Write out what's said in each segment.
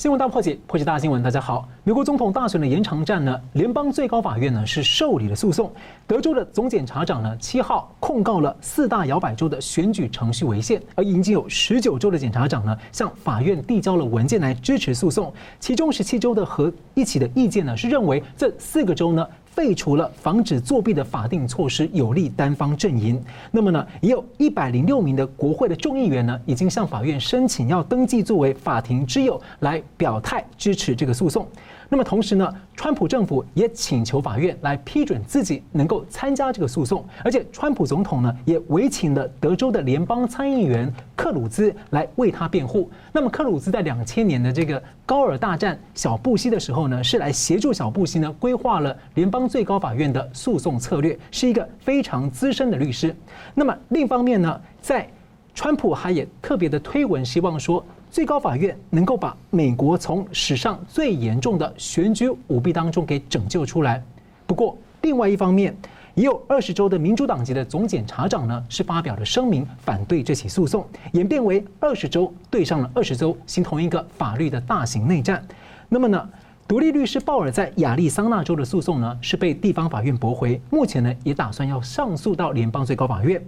新闻大破解，破解大新闻。大家好，美国总统大选的延长战呢，联邦最高法院呢是受理了诉讼。德州的总检察长呢七号控告了四大摇摆州的选举程序违宪，而已经有十九州的检察长呢向法院递交了文件来支持诉讼。其中十七州的合一起的意见呢是认为这四个州呢。废除了防止作弊的法定措施，有利单方阵营。那么呢，也有一百零六名的国会的众议员呢，已经向法院申请要登记作为法庭之友，来表态支持这个诉讼。那么同时呢，川普政府也请求法院来批准自己能够参加这个诉讼，而且川普总统呢也委请了德州的联邦参议员克鲁兹来为他辩护。那么克鲁兹在两千年的这个高尔大战小布希的时候呢，是来协助小布希呢规划了联邦最高法院的诉讼策略，是一个非常资深的律师。那么另一方面呢，在川普还也特别的推文，希望说。最高法院能够把美国从史上最严重的选举舞弊当中给拯救出来。不过，另外一方面，也有二十州的民主党籍的总检察长呢，是发表了声明反对这起诉讼，演变为二十州对上了二十州，形同一个法律的大型内战。那么呢，独立律师鲍尔在亚利桑那州的诉讼呢，是被地方法院驳回，目前呢，也打算要上诉到联邦最高法院。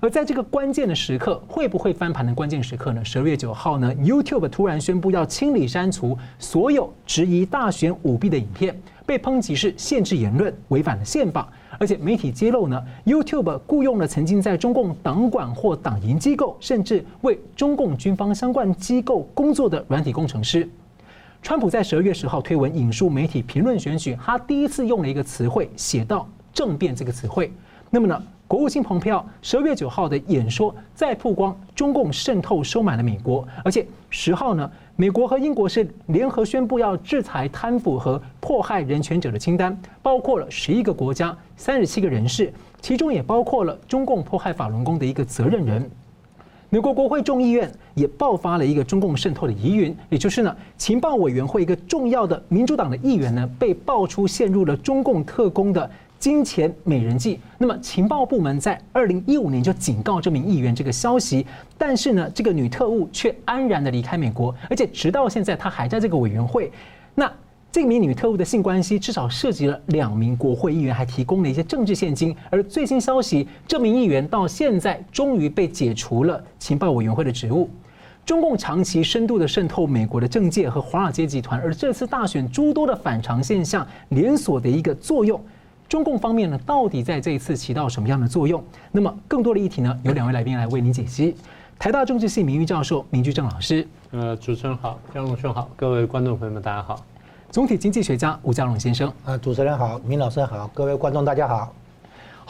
而在这个关键的时刻，会不会翻盘的关键时刻呢？十二月九号呢，YouTube 突然宣布要清理删除所有质疑大选舞弊的影片，被抨击是限制言论，违反了宪法。而且媒体揭露呢，YouTube 雇佣了曾经在中共党管或党营机构，甚至为中共军方相关机构工作的软体工程师。川普在十二月十号推文引述媒体评论选举，他第一次用了一个词汇，写到“政变”这个词汇。那么呢？国务卿蓬佩奥十二月九号的演说再曝光中共渗透收买了美国，而且十号呢，美国和英国是联合宣布要制裁贪腐和迫害人权者的清单，包括了十一个国家、三十七个人士，其中也包括了中共迫害法轮功的一个责任人。美国国会众议院也爆发了一个中共渗透的疑云，也就是呢，情报委员会一个重要的民主党的议员呢，被爆出陷入了中共特工的。金钱美人计。那么情报部门在二零一五年就警告这名议员这个消息，但是呢，这个女特务却安然的离开美国，而且直到现在她还在这个委员会。那这名女特务的性关系至少涉及了两名国会议员，还提供了一些政治献金。而最新消息，这名议员到现在终于被解除了情报委员会的职务。中共长期深度的渗透美国的政界和华尔街集团，而这次大选诸多的反常现象连锁的一个作用。中共方面呢，到底在这一次起到什么样的作用？那么更多的议题呢，由两位来宾来为您解析。台大政治系名誉教授明居正老师，呃，主持人好，江龙兄好，各位观众朋友们大家好。总体经济学家吴家龙先生，呃，主持人好，明老师好，各位观众大家好。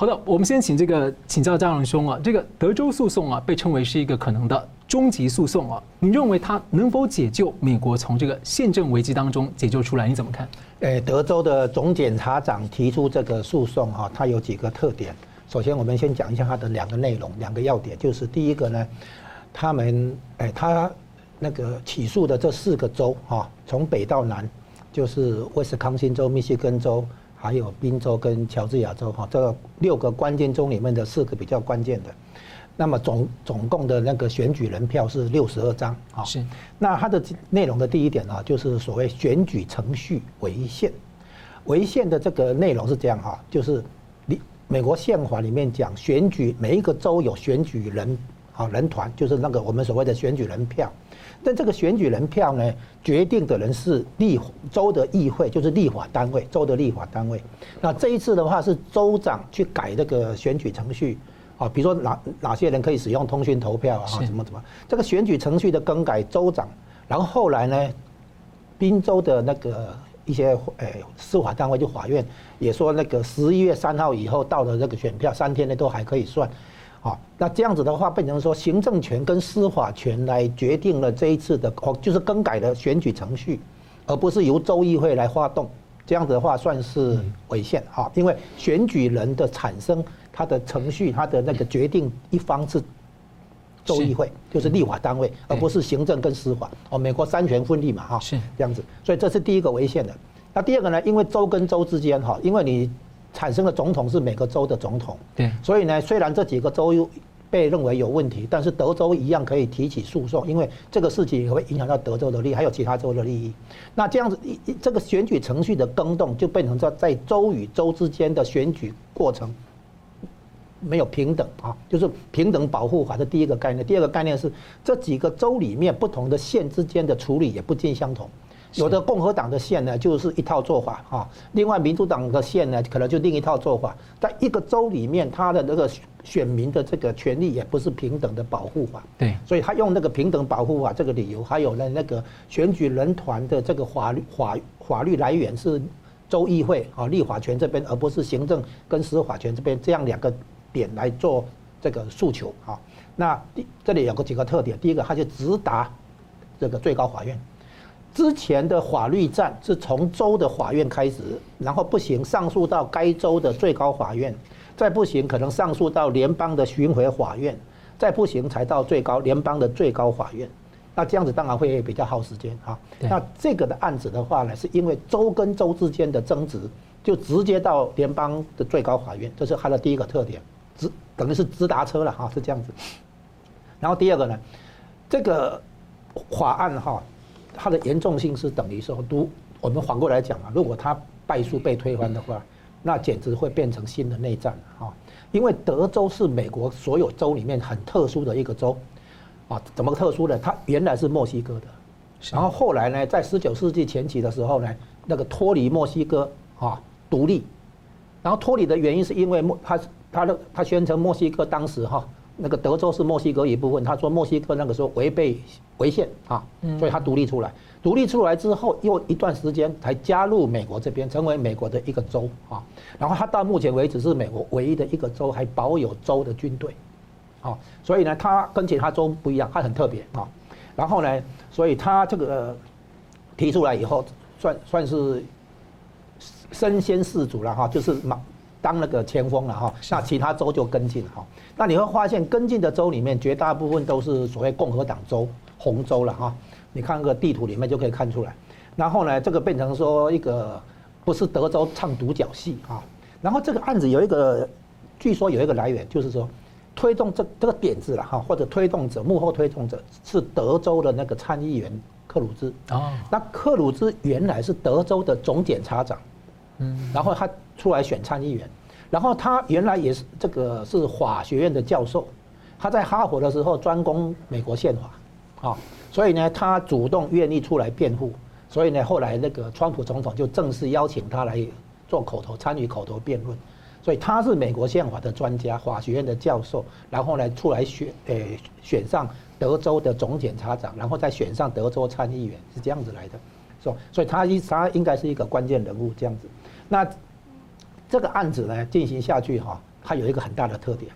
好的，我们先请这个请教家龙兄啊，这个德州诉讼啊，被称为是一个可能的。终极诉讼啊，你认为它能否解救美国从这个宪政危机当中解救出来？你怎么看？诶，德州的总检察长提出这个诉讼哈，它有几个特点。首先，我们先讲一下它的两个内容，两个要点，就是第一个呢，他们诶，他那个起诉的这四个州哈，从北到南，就是威斯康星州、密西根州，还有宾州跟乔治亚州哈，这六个关键州里面的四个比较关键的。那么总总共的那个选举人票是六十二张啊。是。那它的内容的第一点呢，就是所谓选举程序违宪。违宪的这个内容是这样哈，就是你美国宪法里面讲，选举每一个州有选举人啊人团，就是那个我们所谓的选举人票。但这个选举人票呢，决定的人是立州的议会，就是立法单位，州的立法单位。那这一次的话是州长去改这个选举程序。啊，比如说哪哪些人可以使用通讯投票啊？什么什么？这个选举程序的更改，州长，然后后来呢，滨州的那个一些诶司法单位就法院也说，那个十一月三号以后到的这个选票三天内都还可以算。啊，那这样子的话变成说行政权跟司法权来决定了这一次的哦，就是更改的选举程序，而不是由州议会来发动。这样子的话算是违宪啊，因为选举人的产生。他的程序，他的那个决定一方是州议会，就是立法单位，而不是行政跟司法。哦，美国三权分立嘛，哈，是这样子。所以这是第一个违宪的。那第二个呢？因为州跟州之间，哈，因为你产生的总统是每个州的总统，对。所以呢，虽然这几个州被认为有问题，但是德州一样可以提起诉讼，因为这个事情也会影响到德州的利益，还有其他州的利益。那这样子，一这个选举程序的更动，就变成在在州与州之间的选举过程没有平等啊，就是平等保护法的第一个概念。第二个概念是这几个州里面不同的县之间的处理也不尽相同。有的共和党的县呢，就是一套做法啊；另外民主党的县呢，可能就另一套做法。在一个州里面，他的那个选民的这个权利也不是平等的保护法。对，所以他用那个平等保护法这个理由，还有呢那个选举人团的这个法律法法律来源是州议会啊立法权这边，而不是行政跟司法权这边这样两个点来做这个诉求啊。那这里有个几个特点，第一个，他就直达这个最高法院。之前的法律战是从州的法院开始，然后不行上诉到该州的最高法院，再不行可能上诉到联邦的巡回法院，再不行才到最高联邦的最高法院。那这样子当然会比较耗时间啊。那这个的案子的话呢，是因为州跟州之间的争执，就直接到联邦的最高法院，这是它的第一个特点，直等于是直达车了哈，是这样子。然后第二个呢，这个法案哈。它的严重性是等于说，都我们反过来讲啊，如果它败诉被推翻的话，那简直会变成新的内战啊！因为德州是美国所有州里面很特殊的一个州啊，怎么特殊呢？它原来是墨西哥的，然后后来呢，在十九世纪前期的时候呢，那个脱离墨西哥啊独立，然后脱离的原因是因为墨他他的他宣称墨西哥当时哈。那个德州是墨西哥一部分，他说墨西哥那个时候违背违宪啊，所以他独立出来。独立出来之后，又一段时间才加入美国这边，成为美国的一个州啊。然后他到目前为止是美国唯一的一个州还保有州的军队，啊，所以呢，他跟其他州不一样，他很特别啊。然后呢，所以他这个提出来以后，算算是身先士卒了哈，就是马。当那个前锋了哈，那其他州就跟进哈。那你会发现跟进的州里面，绝大部分都是所谓共和党州、红州了哈。你看个地图里面就可以看出来。然后呢，这个变成说一个不是德州唱独角戏啊。然后这个案子有一个，据说有一个来源，就是说推动这这个点子了哈，或者推动者、幕后推动者是德州的那个参议员克鲁兹。哦。那克鲁兹原来是德州的总检察长。嗯，然后他出来选参议员，然后他原来也是这个是法学院的教授，他在哈佛的时候专攻美国宪法，啊，所以呢，他主动愿意出来辩护，所以呢，后来那个川普总统就正式邀请他来做口头参与口头辩论，所以他是美国宪法的专家，法学院的教授，然后呢出来选，诶选上德州的总检察长，然后再选上德州参议员，是这样子来的，是吧所以他一他应该是一个关键人物这样子。那这个案子呢进行下去哈，它有一个很大的特点。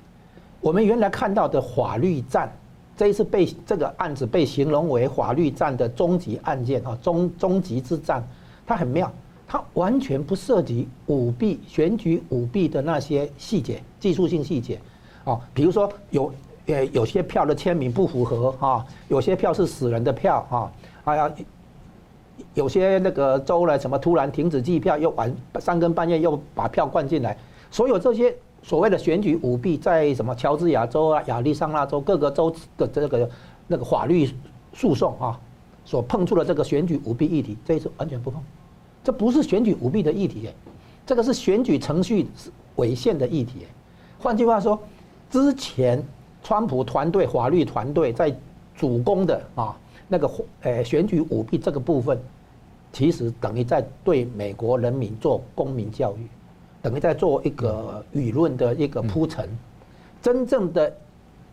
我们原来看到的法律战，这一次被这个案子被形容为法律战的终极案件啊，终终极之战，它很妙，它完全不涉及舞弊、选举舞弊的那些细节、技术性细节啊，比如说有呃有些票的签名不符合啊，有些票是死人的票啊，哎呀。有些那个州呢，什么突然停止计票，又晚三更半夜又把票灌进来，所有这些所谓的选举舞弊，在什么乔治亚州啊、亚利桑那州各个州的这个那个法律诉讼啊，所碰触的这个选举舞弊议题，这一次完全不碰，这不是选举舞弊的议题，这个是选举程序违宪的议题。换句话说，之前川普团队法律团队在主攻的啊。那个呃选举舞弊这个部分，其实等于在对美国人民做公民教育，等于在做一个舆论的一个铺陈。真正的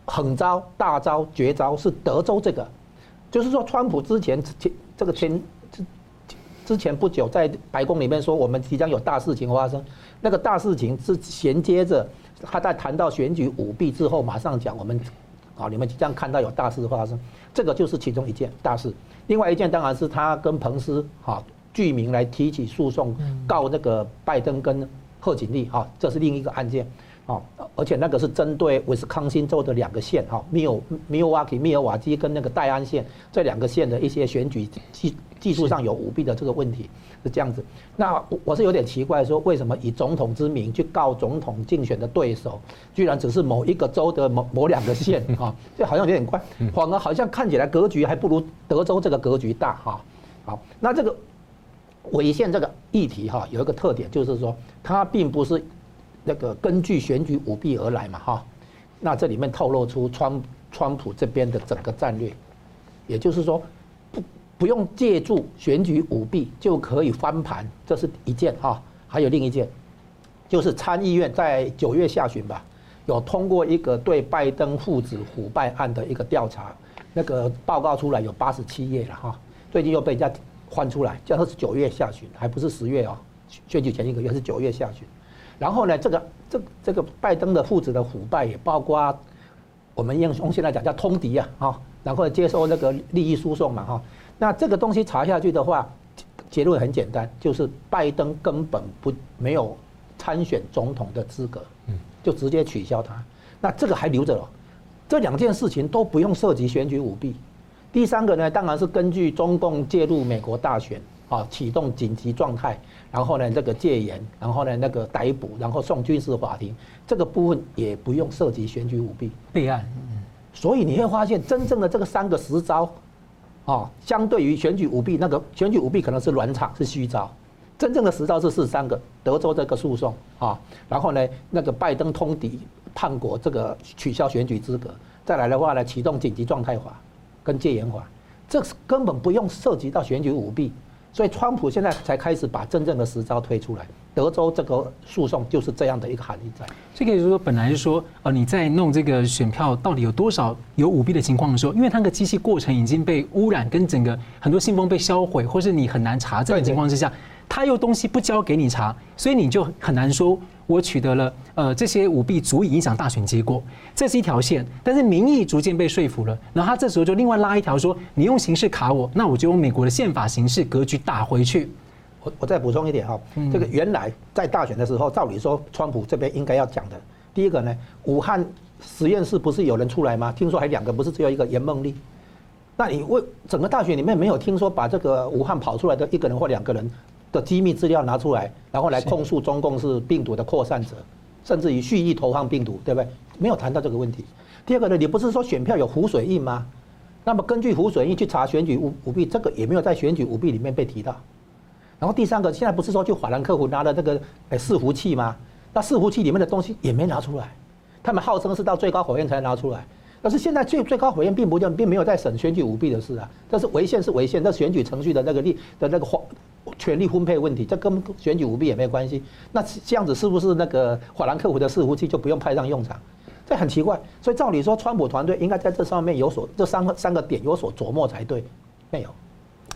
狠招、大招、绝招是德州这个，就是说，川普之前前这个前之之前不久在白宫里面说，我们即将有大事情发生。那个大事情是衔接着他在谈到选举舞弊之后，马上讲我们。啊，你们即将看到有大事发生，这个就是其中一件大事。另外一件当然是他跟彭斯哈具名来提起诉讼，告那个拜登跟贺锦丽哈，这是另一个案件。哦，而且那个是针对威斯康星州的两个县哈，密尔密尔瓦基、密尔瓦基跟那个戴安县这两个县的一些选举技技术上有舞弊的这个问题是这样子。那我是有点奇怪，说为什么以总统之名去告总统竞选的对手，居然只是某一个州的某某两个县哈，这好像有点怪，反而好像看起来格局还不如德州这个格局大哈。好，那这个违宪这个议题哈，有一个特点就是说它并不是。那个根据选举舞弊而来嘛，哈，那这里面透露出川川普这边的整个战略，也就是说，不不用借助选举舞弊就可以翻盘，这是一件哈。还有另一件，就是参议院在九月下旬吧，有通过一个对拜登父子腐败案的一个调查，那个报告出来有八十七页了哈，最近又被人家翻出来，叫他是九月下旬，还不是十月哦，选举前一个月是九月下旬。然后呢，这个这这个拜登的父子的腐败也包括我们用用现在讲叫通敌啊，哈，然后接受那个利益输送嘛，哈。那这个东西查下去的话，结论很简单，就是拜登根本不没有参选总统的资格，就直接取消他。那这个还留着了，这两件事情都不用涉及选举舞弊。第三个呢，当然是根据中共介入美国大选。啊，启动紧急状态，然后呢，这个戒严，然后呢，那个逮捕，然后送军事法庭，这个部分也不用涉及选举舞弊备案。所以你会发现，真正的这个三个实招，啊，相对于选举舞弊，那个选举舞弊可能是软场，是虚招，真正的实招是四三个：德州这个诉讼啊，然后呢，那个拜登通敌叛国，这个取消选举资格，再来的话呢，启动紧急状态法跟戒严法，这根本不用涉及到选举舞弊。所以，川普现在才开始把真正的实招推出来。德州这个诉讼就是这样的一个含义在。这个就是说，本来是说，呃，你在弄这个选票到底有多少有舞弊的情况的时候，因为它的机器过程已经被污染，跟整个很多信封被销毁，或是你很难查证的情况之下。他又东西不交给你查，所以你就很难说，我取得了呃这些舞弊足以影响大选结果，这是一条线。但是民意逐渐被说服了，然后他这时候就另外拉一条说，你用形式卡我，那我就用美国的宪法形式格局打回去。我我再补充一点哈，这个原来在大选的时候，照理说川普这边应该要讲的，第一个呢，武汉实验室不是有人出来吗？听说还两个，不是只有一个严梦丽。那你为整个大选里面没有听说把这个武汉跑出来的一个人或两个人的机密资料拿出来，然后来控诉中共是病毒的扩散者，甚至于蓄意投放病毒，对不对？没有谈到这个问题。第二个呢，你不是说选票有湖水印吗？那么根据湖水印去查选举舞舞弊，这个也没有在选举舞弊里面被提到。然后第三个，现在不是说去法兰克福拿了那个诶伺服器吗？那伺服器里面的东西也没拿出来，他们号称是到最高法院才拿出来。但是现在最最高法院并不并没有在审选举舞弊的事啊，但是违宪是违宪，那选举程序的那个立的那个权力分配问题，这跟选举舞弊也没有关系。那这样子是不是那个法兰克福的伺服器就不用派上用场？这很奇怪。所以照理说，川普团队应该在这上面有所这三个三个点有所琢磨才对，没有。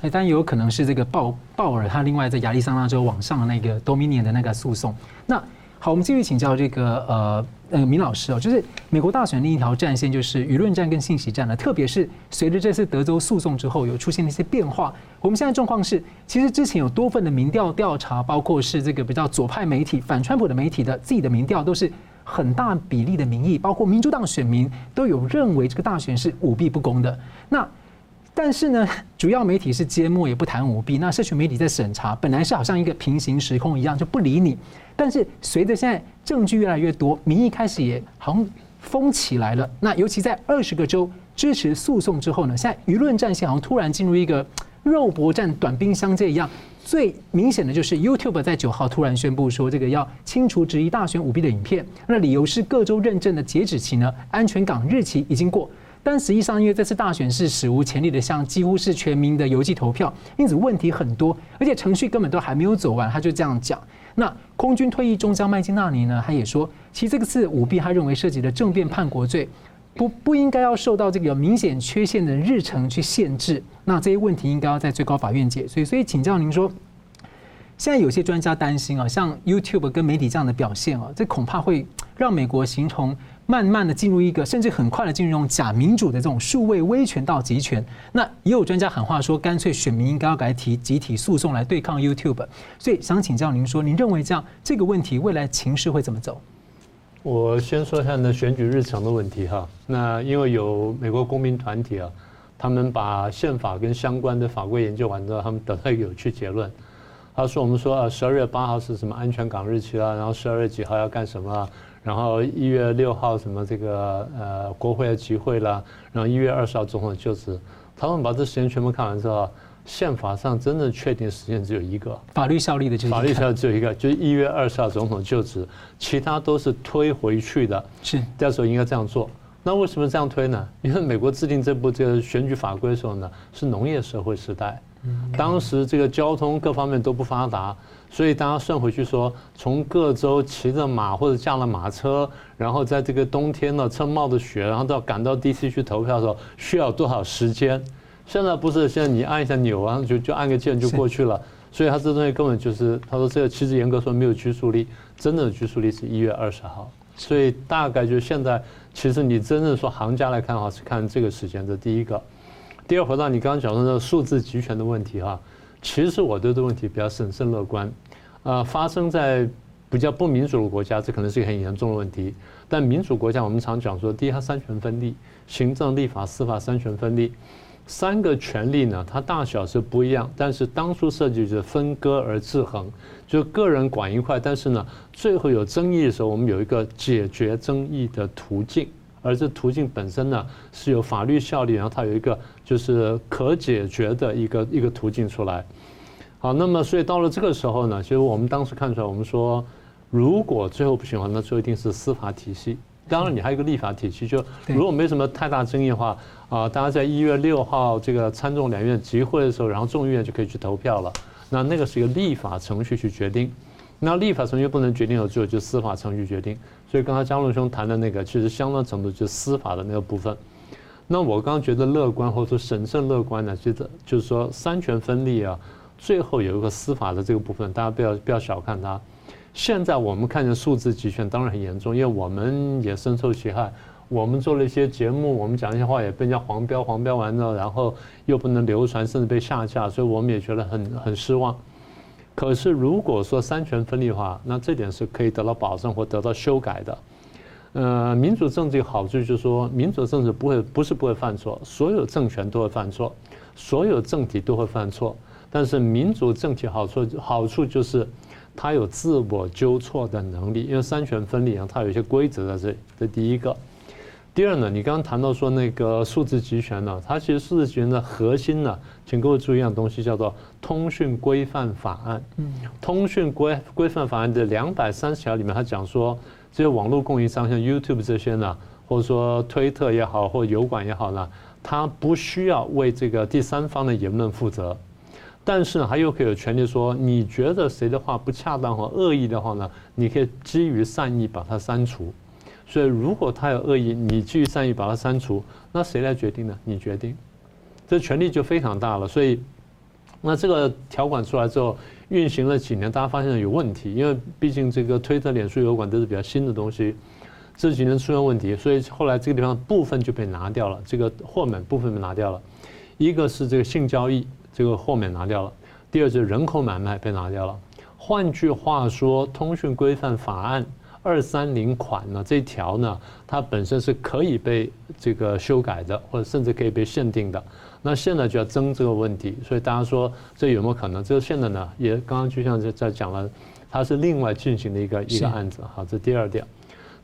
哎，当然有可能是这个鲍鲍尔他另外在亚利桑那州网上的那个 Dominion 的那个诉讼。那好，我们继续请教这个呃。呃，明老师哦，就是美国大选另一条战线就是舆论战跟信息战了。特别是随着这次德州诉讼之后，有出现了一些变化。我们现在状况是，其实之前有多份的民调调查，包括是这个比较左派媒体、反川普的媒体的自己的民调，都是很大比例的民意，包括民主党选民都有认为这个大选是舞弊不公的。那但是呢，主要媒体是缄默，也不谈舞弊。那社群媒体在审查，本来是好像一个平行时空一样，就不理你。但是随着现在证据越来越多，民意开始也好像疯起来了。那尤其在二十个州支持诉讼之后呢，现在舆论战线好像突然进入一个肉搏战、短兵相接一样。最明显的就是 YouTube 在九号突然宣布说，这个要清除质疑大选舞弊的影片。那理由是各州认证的截止期呢，安全港日期已经过。但实际上，因为这次大选是史无前例的，像几乎是全民的邮寄投票，因此问题很多，而且程序根本都还没有走完，他就这样讲。那空军退役中将麦金纳尼呢，他也说，其实这个次舞弊，他认为涉及的政变叛国罪，不不应该要受到这个有明显缺陷的日程去限制。那这些问题应该要在最高法院解。所以，所以请教您说，现在有些专家担心啊，像 YouTube 跟媒体这样的表现啊，这恐怕会让美国形成。慢慢的进入一个，甚至很快的进入这种假民主的这种数位威权到集权。那也有专家喊话说，干脆选民应该要改提集体诉讼来对抗 YouTube。所以想请教您说，您认为这样这个问题未来情势会怎么走？我先说一下那选举日程的问题哈。那因为有美国公民团体啊，他们把宪法跟相关的法规研究完之后，他们得到一个有趣结论。他说：“我们说啊，十二月八号是什么安全港日期啊？然后十二月几号要干什么啊？然后一月六号什么这个呃国会的集会了？然后一月二十号总统就职。他们把这时间全部看完之后。”宪法上真正确定时间只有一个，法律效力的就是法律效力只有一个，就是一月二十号总统就职，其他都是推回去的。是，这时候应该这样做。那为什么这样推呢？因为美国制定这部这个选举法规的时候呢，是农业社会时代，当时这个交通各方面都不发达，所以大家算回去说，从各州骑着马或者驾了马车，然后在这个冬天呢，车冒着雪，然后到赶到 DC 去投票的时候，需要多少时间？现在不是，现在你按一下钮啊，就就按个键就过去了。所以他这东西根本就是，他说这个其实严格说没有拘束力，真正的拘束力是一月二十号。所以大概就是现在，其实你真正说行家来看的话，是看这个时间。这第一个，第二回到你刚刚讲的那个数字集权的问题哈，其实我对这个问题比较审慎乐观。呃，发生在比较不民主的国家，这可能是一个很严重的问题。但民主国家，我们常讲说，第一，它三权分立，行政、立法、司法三权分立。三个权力呢，它大小是不一样，但是当初设计是分割而制衡，就个人管一块，但是呢，最后有争议的时候，我们有一个解决争议的途径，而这途径本身呢是有法律效力，然后它有一个就是可解决的一个一个途径出来。好，那么所以到了这个时候呢，其实我们当时看出来，我们说如果最后不行的话，那最后一定是司法体系。当然，你还有一个立法体系，就如果没什么太大争议的话，啊，大家在一月六号这个参众两院集会的时候，然后众议院就可以去投票了。那那个是一个立法程序去决定，那立法程序不能决定的，只有就司法程序决定。所以刚才张龙兄谈的那个，其实相当程度就是司法的那个部分。那我刚刚觉得乐观或者说审慎乐观呢，其实就是说三权分立啊，最后有一个司法的这个部分，大家不要不要小看它。现在我们看见数字集权当然很严重，因为我们也深受其害。我们做了一些节目，我们讲一些话也被人家黄标，黄标完了，然后又不能流传，甚至被下架，所以我们也觉得很很失望。可是如果说三权分立的话，那这点是可以得到保证或得到修改的。呃，民主政治有好处就是说，民主政治不会不是不会犯错，所有政权都会犯错，所有政体都会犯错。但是民主政体好处好处就是。它有自我纠错的能力，因为三权分立啊，它有一些规则在这。这第一个，第二呢，你刚刚谈到说那个数字集权呢，它其实数字集权的核心呢，请各位注意一样东西，叫做通讯规范法案。嗯，通讯规规范法案的两百三十条里面，它讲说，这些网络供应商像 YouTube 这些呢，或者说推特也好，或油管也好呢，它不需要为这个第三方的言论负责。但是呢，他又可以有权利说，你觉得谁的话不恰当或恶意的话呢？你可以基于善意把它删除。所以，如果他有恶意，你基于善意把它删除，那谁来决定呢？你决定，这权利就非常大了。所以，那这个条款出来之后，运行了几年，大家发现有问题，因为毕竟这个推特、脸书、油管都是比较新的东西，这几年出现问题，所以后来这个地方部分就被拿掉了，这个豁免部分被拿掉了。一个是这个性交易。这个豁免拿掉了，第二就是人口买卖被拿掉了。换句话说，通讯规范法案二三零款呢，这条呢，它本身是可以被这个修改的，或者甚至可以被限定的。那现在就要争这个问题，所以大家说这有没有可能？这个现在呢，也刚刚就像在在讲了，它是另外进行的一个一个案子。好，这第二点。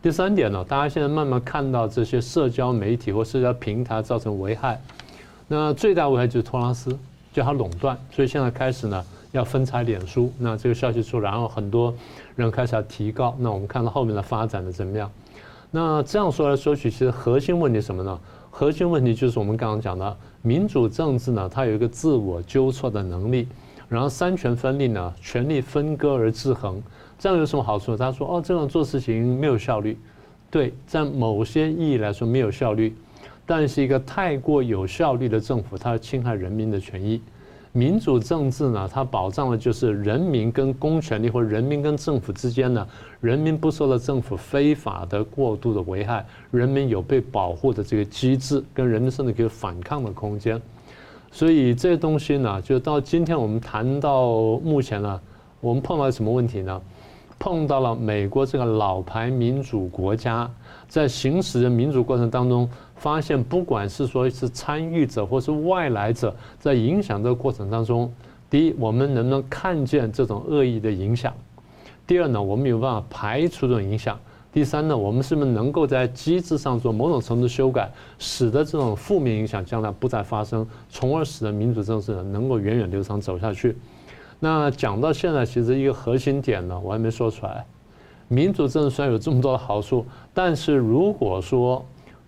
第三点呢，大家现在慢慢看到这些社交媒体或社交平台造成危害，那最大危害就是托拉斯。叫它垄断，所以现在开始呢要分拆脸书。那这个消息出来，然后很多人开始要提高。那我们看到后面的发展的怎么样？那这样说来说去，其实核心问题什么呢？核心问题就是我们刚刚讲的民主政治呢，它有一个自我纠错的能力。然后三权分立呢，权力分割而制衡，这样有什么好处？他说哦，这样做事情没有效率。对，在某些意义来说没有效率。但是一个太过有效率的政府，它侵害人民的权益。民主政治呢，它保障的就是人民跟公权力或人民跟政府之间呢，人民不受到政府非法的过度的危害，人民有被保护的这个机制，跟人民甚至可以反抗的空间。所以这些东西呢，就到今天我们谈到目前呢，我们碰到什么问题呢？碰到了美国这个老牌民主国家，在行使的民主过程当中，发现不管是说是参与者或是外来者，在影响这个过程当中，第一，我们能不能看见这种恶意的影响？第二呢，我们有办法排除这种影响？第三呢，我们是不是能够在机制上做某种程度修改，使得这种负面影响将来不再发生，从而使得民主政治能够源远流长走下去？那讲到现在，其实一个核心点呢，我还没说出来。民主政治虽然有这么多的好处，但是如果说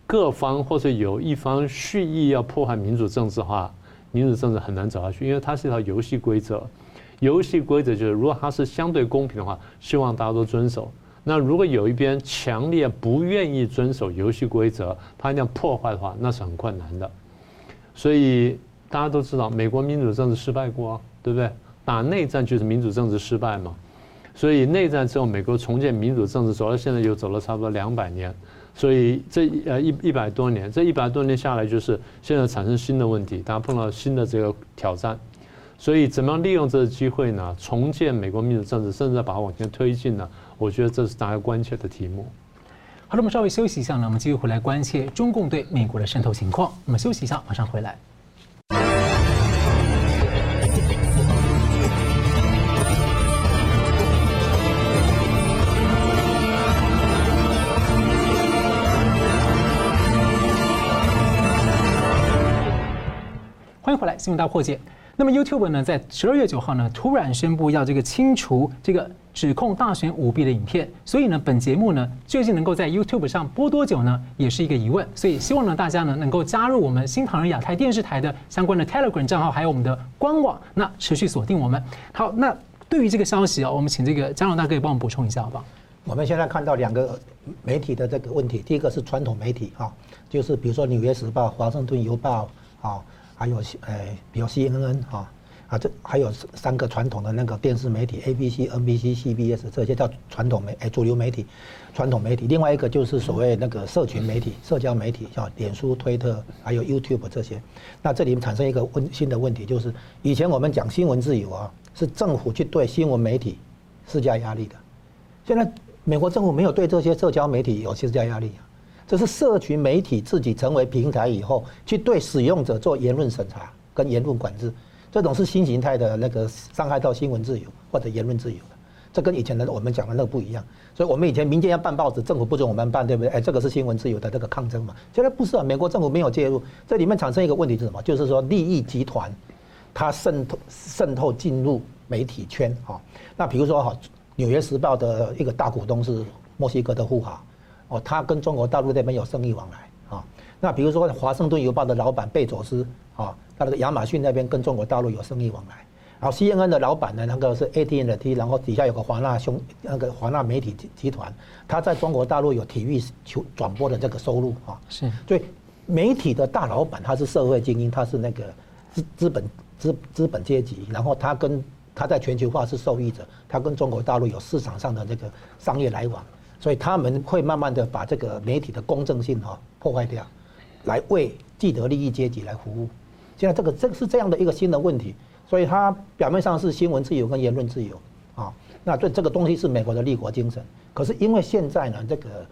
各方或者有一方蓄意要破坏民主政治的话，民主政治很难走下去，因为它是一套游戏规则。游戏规则就是，如果它是相对公平的话，希望大家都遵守。那如果有一边强烈不愿意遵守游戏规则，他这样破坏的话，那是很困难的。所以大家都知道，美国民主政治失败过，对不对？打内战就是民主政治失败嘛。所以内战之后，美国重建民主政治走到现在又走了差不多两百年。所以这呃一一百多年，这一百多年下来，就是现在产生新的问题，大家碰到新的这个挑战。所以怎么样利用这个机会呢？重建美国民主政治，甚至把它往前推进呢？我觉得这是大家关切的题目。好了，我们稍微休息一下呢，我们继续回来关切中共对美国的渗透情况。我们休息一下，马上回来。新闻大破解。那么 YouTube 呢，在十二月九号呢，突然宣布要这个清除这个。指控大选舞弊的影片，所以呢，本节目呢，究竟能够在 YouTube 上播多久呢，也是一个疑问。所以希望呢，大家呢能够加入我们新唐人亚太电视台的相关的 Telegram 账号，还有我们的官网，那持续锁定我们。好，那对于这个消息啊，我们请这个张老大哥也帮我们补充一下，好不好？我们现在看到两个媒体的这个问题，第一个是传统媒体啊，就是比如说《纽约时报》、《华盛顿邮报》啊，还有呃，比如 CNN 啊。啊，这还有三个传统的那个电视媒体，ABC、NBC、CBS 这些叫传统媒，哎，主流媒体，传统媒体。另外一个就是所谓那个社群媒体、社交媒体，叫脸书、推特，还有 YouTube 这些。那这里面产生一个问新的问题，就是以前我们讲新闻自由啊，是政府去对新闻媒体施加压力的。现在美国政府没有对这些社交媒体有施加压力啊，这是社群媒体自己成为平台以后，去对使用者做言论审查跟言论管制。这种是新形态的那个伤害到新闻自由或者言论自由的，这跟以前的我们讲的那个不一样。所以我们以前民间要办报纸，政府不准我们办，对不对？哎，这个是新闻自由的这个抗争嘛。现在不是啊，美国政府没有介入，这里面产生一个问题是什么？就是说利益集团，它渗透渗透进入媒体圈啊。那比如说哈，《纽约时报》的一个大股东是墨西哥的富豪，哦，他跟中国大陆那边有生意往来啊。那比如说《华盛顿邮报》的老板贝佐斯啊。他那个亚马逊那边跟中国大陆有生意往来，然后 CNN 的老板呢，那个是 AT&T，然后底下有个华纳兄，那个华纳媒体集团，他在中国大陆有体育球转播的这个收入啊。是。所以媒体的大老板他是社会精英，他是那个资资本资资本阶级，然后他跟他在全球化是受益者，他跟中国大陆有市场上的这个商业来往，所以他们会慢慢的把这个媒体的公正性哈破坏掉，来为既得利益阶级来服务。现在这个这是这样的一个新的问题，所以它表面上是新闻自由跟言论自由啊，那这这个东西是美国的立国精神。可是因为现在呢，这个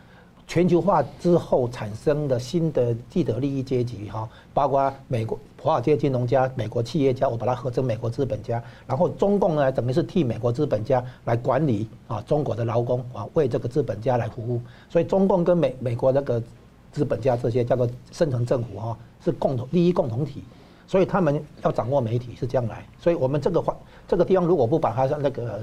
全球化之后产生的新的既得利益阶级哈，包括美国华尔街金融家、美国企业家，我把它合成美国资本家，然后中共呢，等于是替美国资本家来管理啊中国的劳工啊，为这个资本家来服务。所以中共跟美美国那个资本家这些叫做深层政府哈，是共同利益共同体。所以他们要掌握媒体是这样来，所以我们这个话这个地方如果不把它那个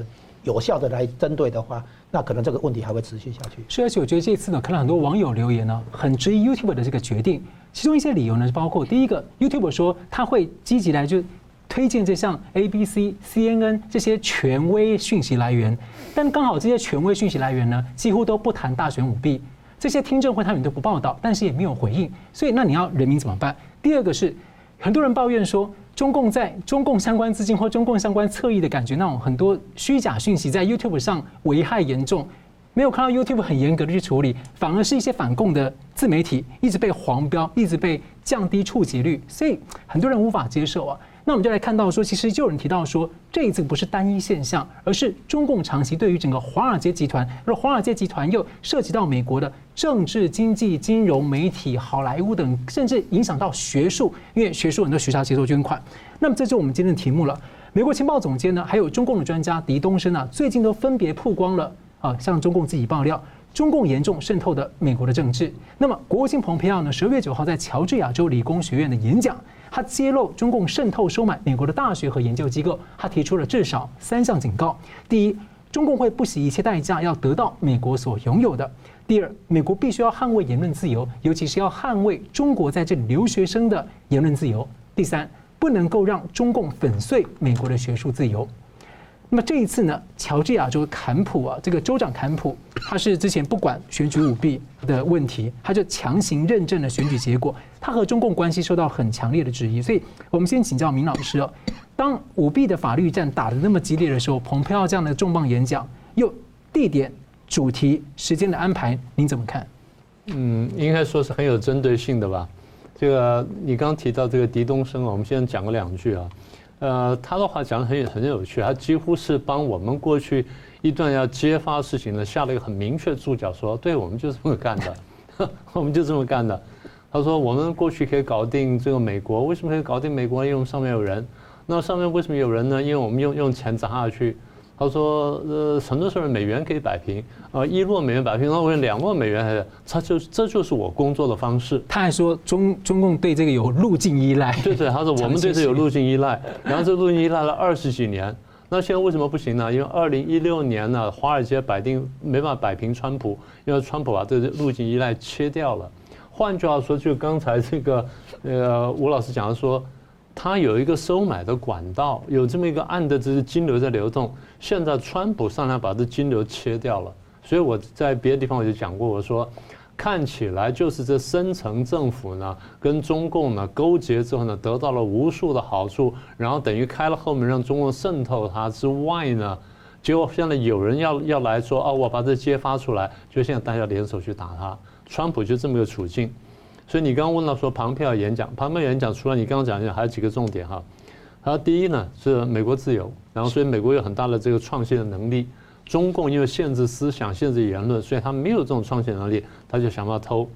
有效的来针对的话，那可能这个问题还会持续下去。是，而且我觉得这次呢，看到很多网友留言呢，很质疑 YouTube 的这个决定，其中一些理由呢，是包括第一个，YouTube 说他会积极来就推荐这项 ABC、CNN 这些权威讯息来源，但刚好这些权威讯息来源呢，几乎都不谈大选舞弊，这些听证会他们都不报道，但是也没有回应，所以那你要人民怎么办？第二个是。很多人抱怨说，中共在中共相关资金或中共相关侧翼的感觉，那种很多虚假讯息在 YouTube 上危害严重，没有看到 YouTube 很严格的去处理，反而是一些反共的自媒体一直被黄标，一直被降低触及率，所以很多人无法接受啊。那我们就来看到说，其实就有人提到说，这一次不是单一现象，而是中共长期对于整个华尔街集团，而华尔街集团又涉及到美国的政治、经济、金融、媒体、好莱坞等，甚至影响到学术，因为学术很多学校接受捐款。那么这就是我们今天的题目了。美国情报总监呢，还有中共的专家狄东升啊，最近都分别曝光了啊，向中共自己爆料。中共严重渗透的美国的政治。那么，国务卿蓬佩奥呢？十二月九号在乔治亚州理工学院的演讲，他揭露中共渗透收买美国的大学和研究机构。他提出了至少三项警告：第一，中共会不惜一切代价要得到美国所拥有的；第二，美国必须要捍卫言论自由，尤其是要捍卫中国在这里留学生的言论自由；第三，不能够让中共粉碎美国的学术自由。那么这一次呢，乔治亚州坎普啊，这个州长坎普，他是之前不管选举舞弊的问题，他就强行认证了选举结果，他和中共关系受到很强烈的质疑。所以，我们先请教明老师哦，当舞弊的法律战打得那么激烈的时候，蓬佩奥这样的重磅演讲，又地点、主题、时间的安排，您怎么看？嗯，应该说是很有针对性的吧。这个你刚提到这个狄东升啊，我们先讲个两句啊。呃，他的话讲得很很有趣，他几乎是帮我们过去一段要揭发事情呢下了一个很明确的注脚，说，对，我们就是这么干的，我们就这么干的。他说，我们过去可以搞定这个美国，为什么可以搞定美国？因为我们上面有人。那上面为什么有人呢？因为我们用用钱砸下去。他说：“呃，很多时候美元可以摆平，呃，一落美元摆平，那我两落美元还是，他就这就是我工作的方式。”他还说中中共对这个有路径依赖。对对，他说我们对这有路径依赖，然后这路径依赖了二十几年，那现在为什么不行呢？因为二零一六年呢，华尔街摆定没办法摆平川普，因为川普把这个路径依赖切掉了。换句话说，就刚才这个呃吴老师讲的说。他有一个收买的管道，有这么一个暗的这些金流在流动。现在川普上来把这金流切掉了，所以我在别的地方我就讲过，我说看起来就是这深层政府呢跟中共呢勾结之后呢得到了无数的好处，然后等于开了后门让中共渗透它之外呢，结果现在有人要要来说啊，我把这揭发出来，就现在大家联手去打他，川普就这么个处境。所以你刚刚问到说庞佩奥演讲，庞佩奥演讲除了你刚刚讲的，还有几个重点哈。他说第一呢是美国自由，然后所以美国有很大的这个创新的能力。中共因为限制思想、限制言论，所以他没有这种创新能力，他就想办法偷，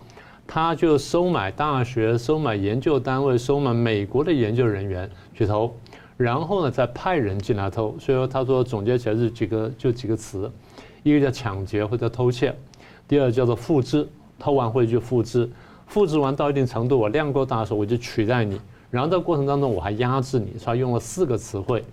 他就收买大学、收买研究单位、收买美国的研究人员去偷，然后呢再派人进来偷。所以说他说总结起来是几个就几个词，一个叫抢劫或者偷窃，第二叫做复制，偷完回去复制。复制完到一定程度，我量够大的时候，我就取代你。然后在过程当中，我还压制你。他用了四个词汇。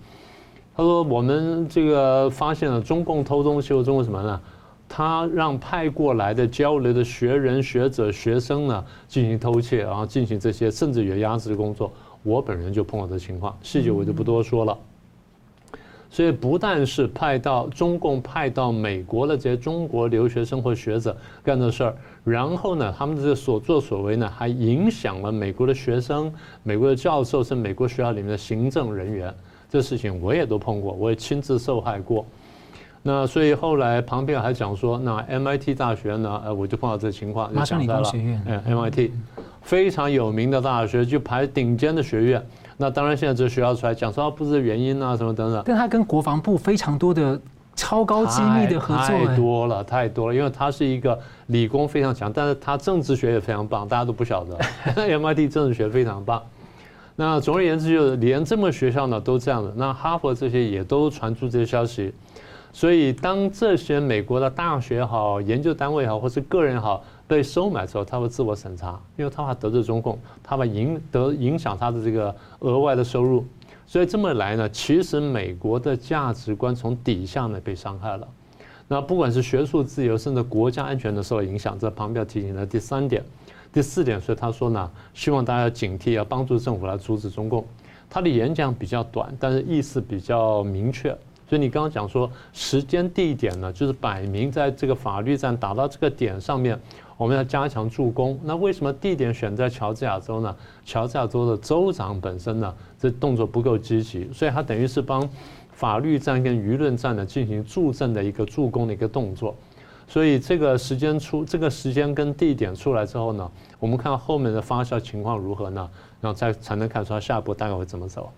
他说：“我们这个发现了中共偷东西，中共什么呢？他让派过来的交流的学人、学者、学生呢进行偷窃，然后进行这些甚至有压制的工作。我本人就碰到这情况，细节我就不多说了。”所以不但是派到中共派到美国的这些中国留学生或学者干的事儿，然后呢，他们的这所作所为呢，还影响了美国的学生、美国的教授，是美国学校里面的行政人员。这事情我也都碰过，我也亲自受害过。那所以后来旁边还讲说，那 MIT 大学呢，呃，我就碰到这情况，就讲到了，嗯，MIT 非常有名的大学，就排顶尖的学院。那当然，现在这学校出来讲说不是原因啊，什么等等。但他跟国防部非常多的超高机密的合作，太多了，太多了。因为他是一个理工非常强，但是他政治学也非常棒，大家都不晓得。MIT 政治学非常棒。那总而言之，就是连这么学校呢都这样的。那哈佛这些也都传出这些消息。所以当这些美国的大学好、研究单位好，或是个人好。被收买之后，他会自我审查，因为他怕得罪中共，他怕影得影响他的这个额外的收入，所以这么来呢，其实美国的价值观从底下呢被伤害了。那不管是学术自由，甚至国家安全的受到影响，这旁边提醒的第三点、第四点，所以他说呢，希望大家警惕，要帮助政府来阻止中共。他的演讲比较短，但是意思比较明确。所以你刚刚讲说时间地点呢，就是摆明在这个法律战打到这个点上面。我们要加强助攻。那为什么地点选在乔治亚州呢？乔治亚州的州长本身呢，这动作不够积极，所以他等于是帮法律战跟舆论战呢进行助阵的一个助攻的一个动作。所以这个时间出，这个时间跟地点出来之后呢，我们看后面的发酵情况如何呢？然后再才能看出他下一步大概会怎么走。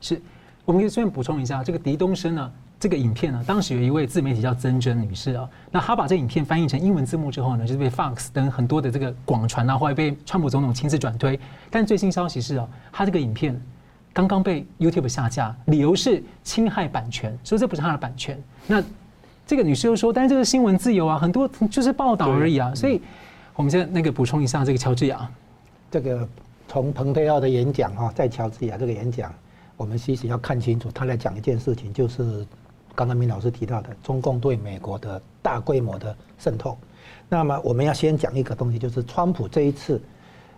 是，我们可以顺便补充一下，这个狄东升呢，这个影片呢，当时有一位自媒体叫曾珍女士啊，那她把这影片翻译成英文字幕之后呢，就是被 Fox 等很多的这个广传啊，后来被川普总统亲自转推。但最新消息是啊，她这个影片刚刚被 YouTube 下架，理由是侵害版权，所以这不是她的版权。那这个女士又说，但是这个新闻自由啊，很多就是报道而已啊。所以，我们现在那个补充一下这个乔治亚，这个从蓬佩奥的演讲啊，在乔治亚这个演讲，我们其实要看清楚，他来讲一件事情，就是刚刚明老师提到的中共对美国的大规模的渗透。那么，我们要先讲一个东西，就是川普这一次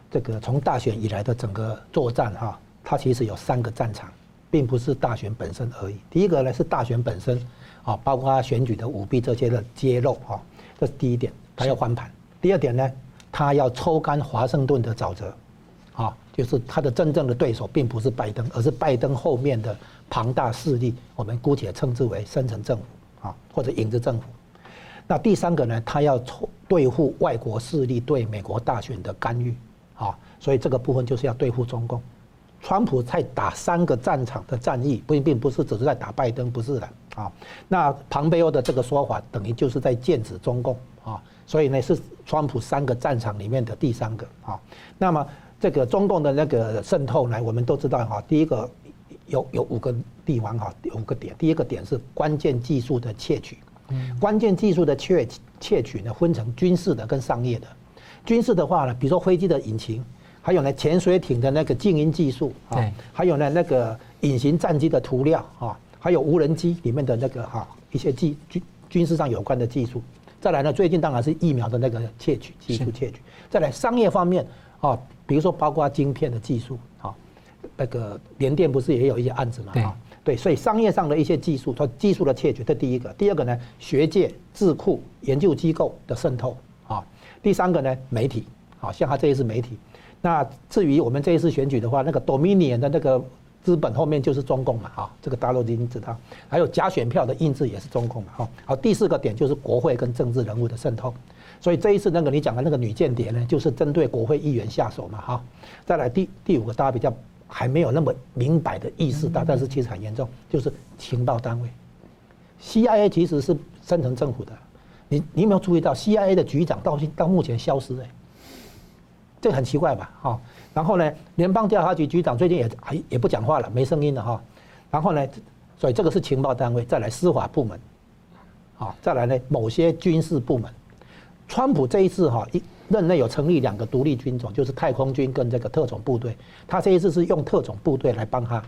这个从大选以来的整个作战哈。它其实有三个战场，并不是大选本身而已。第一个呢是大选本身，啊，包括他选举的舞弊这些的揭露，哈，这是第一点，他要翻盘。第二点呢，他要抽干华盛顿的沼泽，啊，就是他的真正的对手并不是拜登，而是拜登后面的庞大势力，我们姑且称之为深层政府，啊，或者影子政府。那第三个呢，他要抽对付外国势力对美国大选的干预，啊，所以这个部分就是要对付中共。川普在打三个战场的战役，不并不是只是在打拜登，不是的啊。那庞贝欧的这个说法，等于就是在剑指中共啊。所以呢，是川普三个战场里面的第三个啊。那么这个中共的那个渗透呢，我们都知道哈。第一个有有五个地方哈，五个点。第一个点是关键技术的窃取，关键技术的窃窃取呢，分成军事的跟商业的。军事的话呢，比如说飞机的引擎。还有呢，潜水艇的那个静音技术啊，还有呢，那个隐形战机的涂料啊，还有无人机里面的那个哈一些技军军事上有关的技术。再来呢，最近当然是疫苗的那个窃取技术窃取。再来商业方面啊，比如说包括晶片的技术啊，那个联电不是也有一些案子嘛啊？对，所以商业上的一些技术，它技术的窃取，这第一个。第二个呢，学界智库研究机构的渗透啊。第三个呢，媒体啊，像他这一次媒体。那至于我们这一次选举的话，那个 Dominion 的那个资本后面就是中共嘛，哈，这个大陆已经知道。还有假选票的印制也是中共嘛，哈。好，第四个点就是国会跟政治人物的渗透。所以这一次那个你讲的那个女间谍呢，就是针对国会议员下手嘛，哈。再来第第五个，大家比较还没有那么明白的意识到，但是其实很严重，就是情报单位。CIA 其实是深层政府的，你你有没有注意到 CIA 的局长到现到目前消失哎？这很奇怪吧，哈，然后呢，联邦调查局局长最近也还也不讲话了，没声音了哈，然后呢，所以这个是情报单位，再来司法部门，好，再来呢某些军事部门，川普这一次哈一任内有成立两个独立军种，就是太空军跟这个特种部队，他这一次是用特种部队来帮他，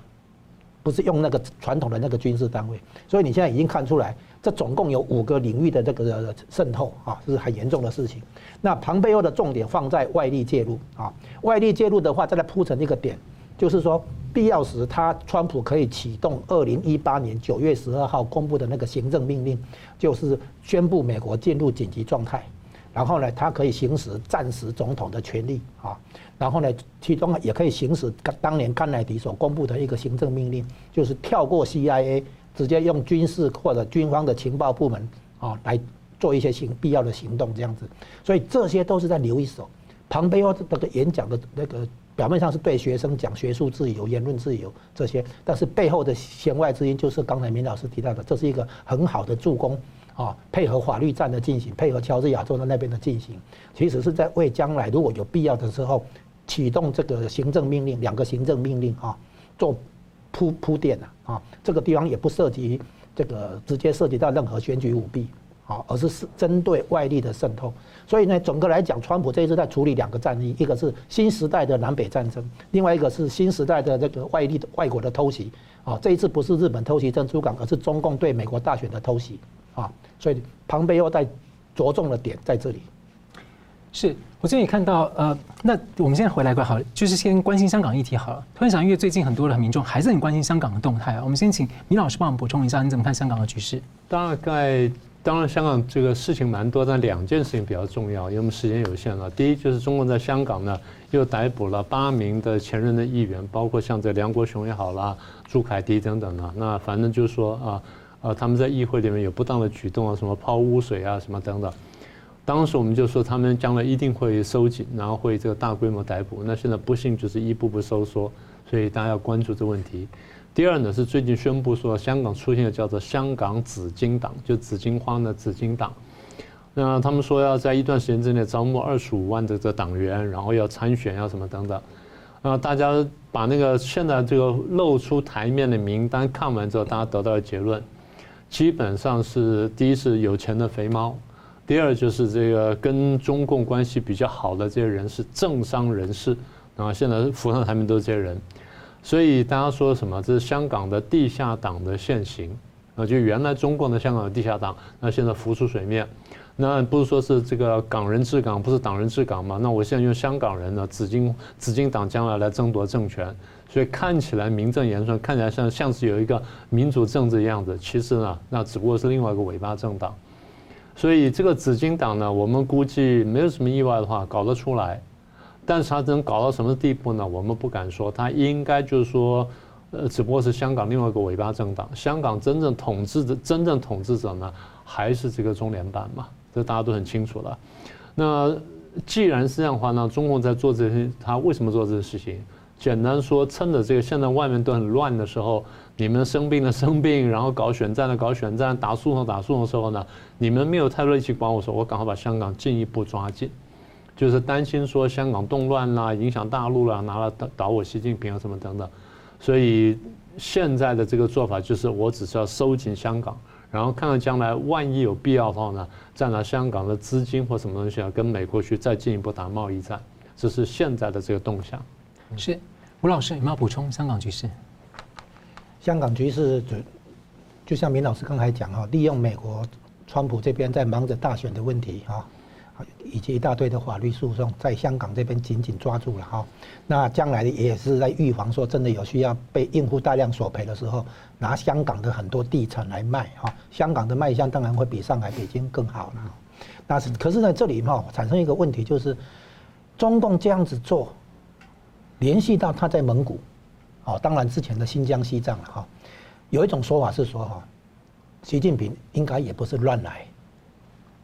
不是用那个传统的那个军事单位，所以你现在已经看出来。这总共有五个领域的这个渗透啊，是很严重的事情。那庞贝欧的重点放在外力介入啊，外力介入的话，再来铺成一个点，就是说必要时他川普可以启动二零一八年九月十二号公布的那个行政命令，就是宣布美国进入紧急状态，然后呢，他可以行使暂时总统的权利啊，然后呢，其中也可以行使当年甘乃迪所公布的一个行政命令，就是跳过 CIA。直接用军事或者军方的情报部门啊来做一些行必要的行动，这样子，所以这些都是在留一手。庞贝欧这个演讲的那个表面上是对学生讲学术自由、言论自由这些，但是背后的弦外之音就是刚才明老师提到的，这是一个很好的助攻啊，配合法律战的进行，配合乔治亚州的那边的进行，其实是在为将来如果有必要的时候启动这个行政命令，两个行政命令啊做。铺铺垫了啊，这个地方也不涉及这个直接涉及到任何选举舞弊啊，而是是针对外力的渗透。所以呢，整个来讲，川普这一次在处理两个战役，一个是新时代的南北战争，另外一个是新时代的这个外力的外国的偷袭啊。这一次不是日本偷袭珍珠港，而是中共对美国大选的偷袭啊。所以庞贝又在着重的点在这里。是我这里看到，呃，那我们现在回来过好，就是先关心香港议题好了。突然想，因为最近很多的民众还是很关心香港的动态啊。我们先请米老师帮我们补充一下，你怎么看香港的局势？大概当然，香港这个事情蛮多，但两件事情比较重要，因为我们时间有限了。第一就是中共在香港呢又逮捕了八名的前任的议员，包括像这梁国雄也好啦，朱凯迪等等的。那反正就是说啊，呃，啊他们在议会里面有不当的举动啊，什么抛污水啊，什么等等。当时我们就说他们将来一定会收紧，然后会这个大规模逮捕。那现在不幸就是一步步收缩，所以大家要关注这问题。第二呢是最近宣布说香港出现了叫做香港紫金党，就紫荆花的紫金党。那他们说要在一段时间之内招募二十五万的这个党员，然后要参选，要什么等等。啊，大家把那个现在这个露出台面的名单看完之后，大家得到的结论，基本上是第一是有钱的肥猫，第二就是这个跟中共关系比较好的这些人是政商人士，然后现在浮上台面都是这些人，所以大家说什么？这是香港的地下党的现形啊，就原来中共的香港的地下党，那现在浮出水面。那不是说是这个港人治港，不是党人治港嘛？那我现在用香港人呢，紫金紫金党将来来争夺政权，所以看起来名正言顺，看起来像像是有一个民主政治的样子，其实呢，那只不过是另外一个尾巴政党。所以这个紫金党呢，我们估计没有什么意外的话，搞得出来。但是它能搞到什么地步呢？我们不敢说。它应该就是说，呃，只不过是香港另外一个尾巴政党。香港真正统治的真正统治者呢，还是这个中联办嘛。这大家都很清楚了。那既然是这样的话，那中共在做这些，他为什么做这些事情？简单说，趁着这个现在外面都很乱的时候，你们生病的生病，然后搞选战的搞选战，打诉讼打诉讼的时候呢，你们没有太多力气管我说，我赶快把香港进一步抓紧，就是担心说香港动乱啦，影响大陆啦，拿了倒倒我习近平啊什么等等。所以现在的这个做法就是，我只是要收紧香港。然后看看将来，万一有必要的话呢，再拿香港的资金或什么东西啊，跟美国去再进一步打贸易战，这是现在的这个动向。是，吴老师有没有补充香港局势？香港局势就就像明老师刚才讲哈，利用美国川普这边在忙着大选的问题哈。以及一大堆的法律诉讼，在香港这边紧紧抓住了哈。那将来也是在预防说真的有需要被应付大量索赔的时候，拿香港的很多地产来卖哈。香港的卖相当然会比上海、北京更好了。那是可是呢，这里哈产生一个问题，就是中共这样子做，联系到他在蒙古，哦，当然之前的新疆、西藏了哈。有一种说法是说哈，习近平应该也不是乱来。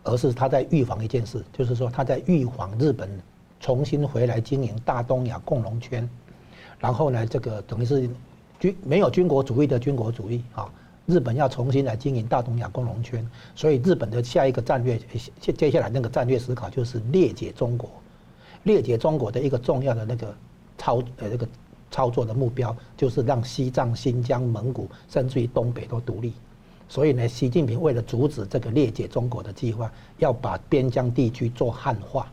而是他在预防一件事，就是说他在预防日本重新回来经营大东亚共荣圈，然后呢，这个等于是军没有军国主义的军国主义啊，日本要重新来经营大东亚共荣圈，所以日本的下一个战略，接接下来那个战略思考就是裂解中国，裂解中国的一个重要的那个操呃这个操作的目标，就是让西藏、新疆、蒙古甚至于东北都独立。所以呢，习近平为了阻止这个裂解中国的计划，要把边疆地区做汉化，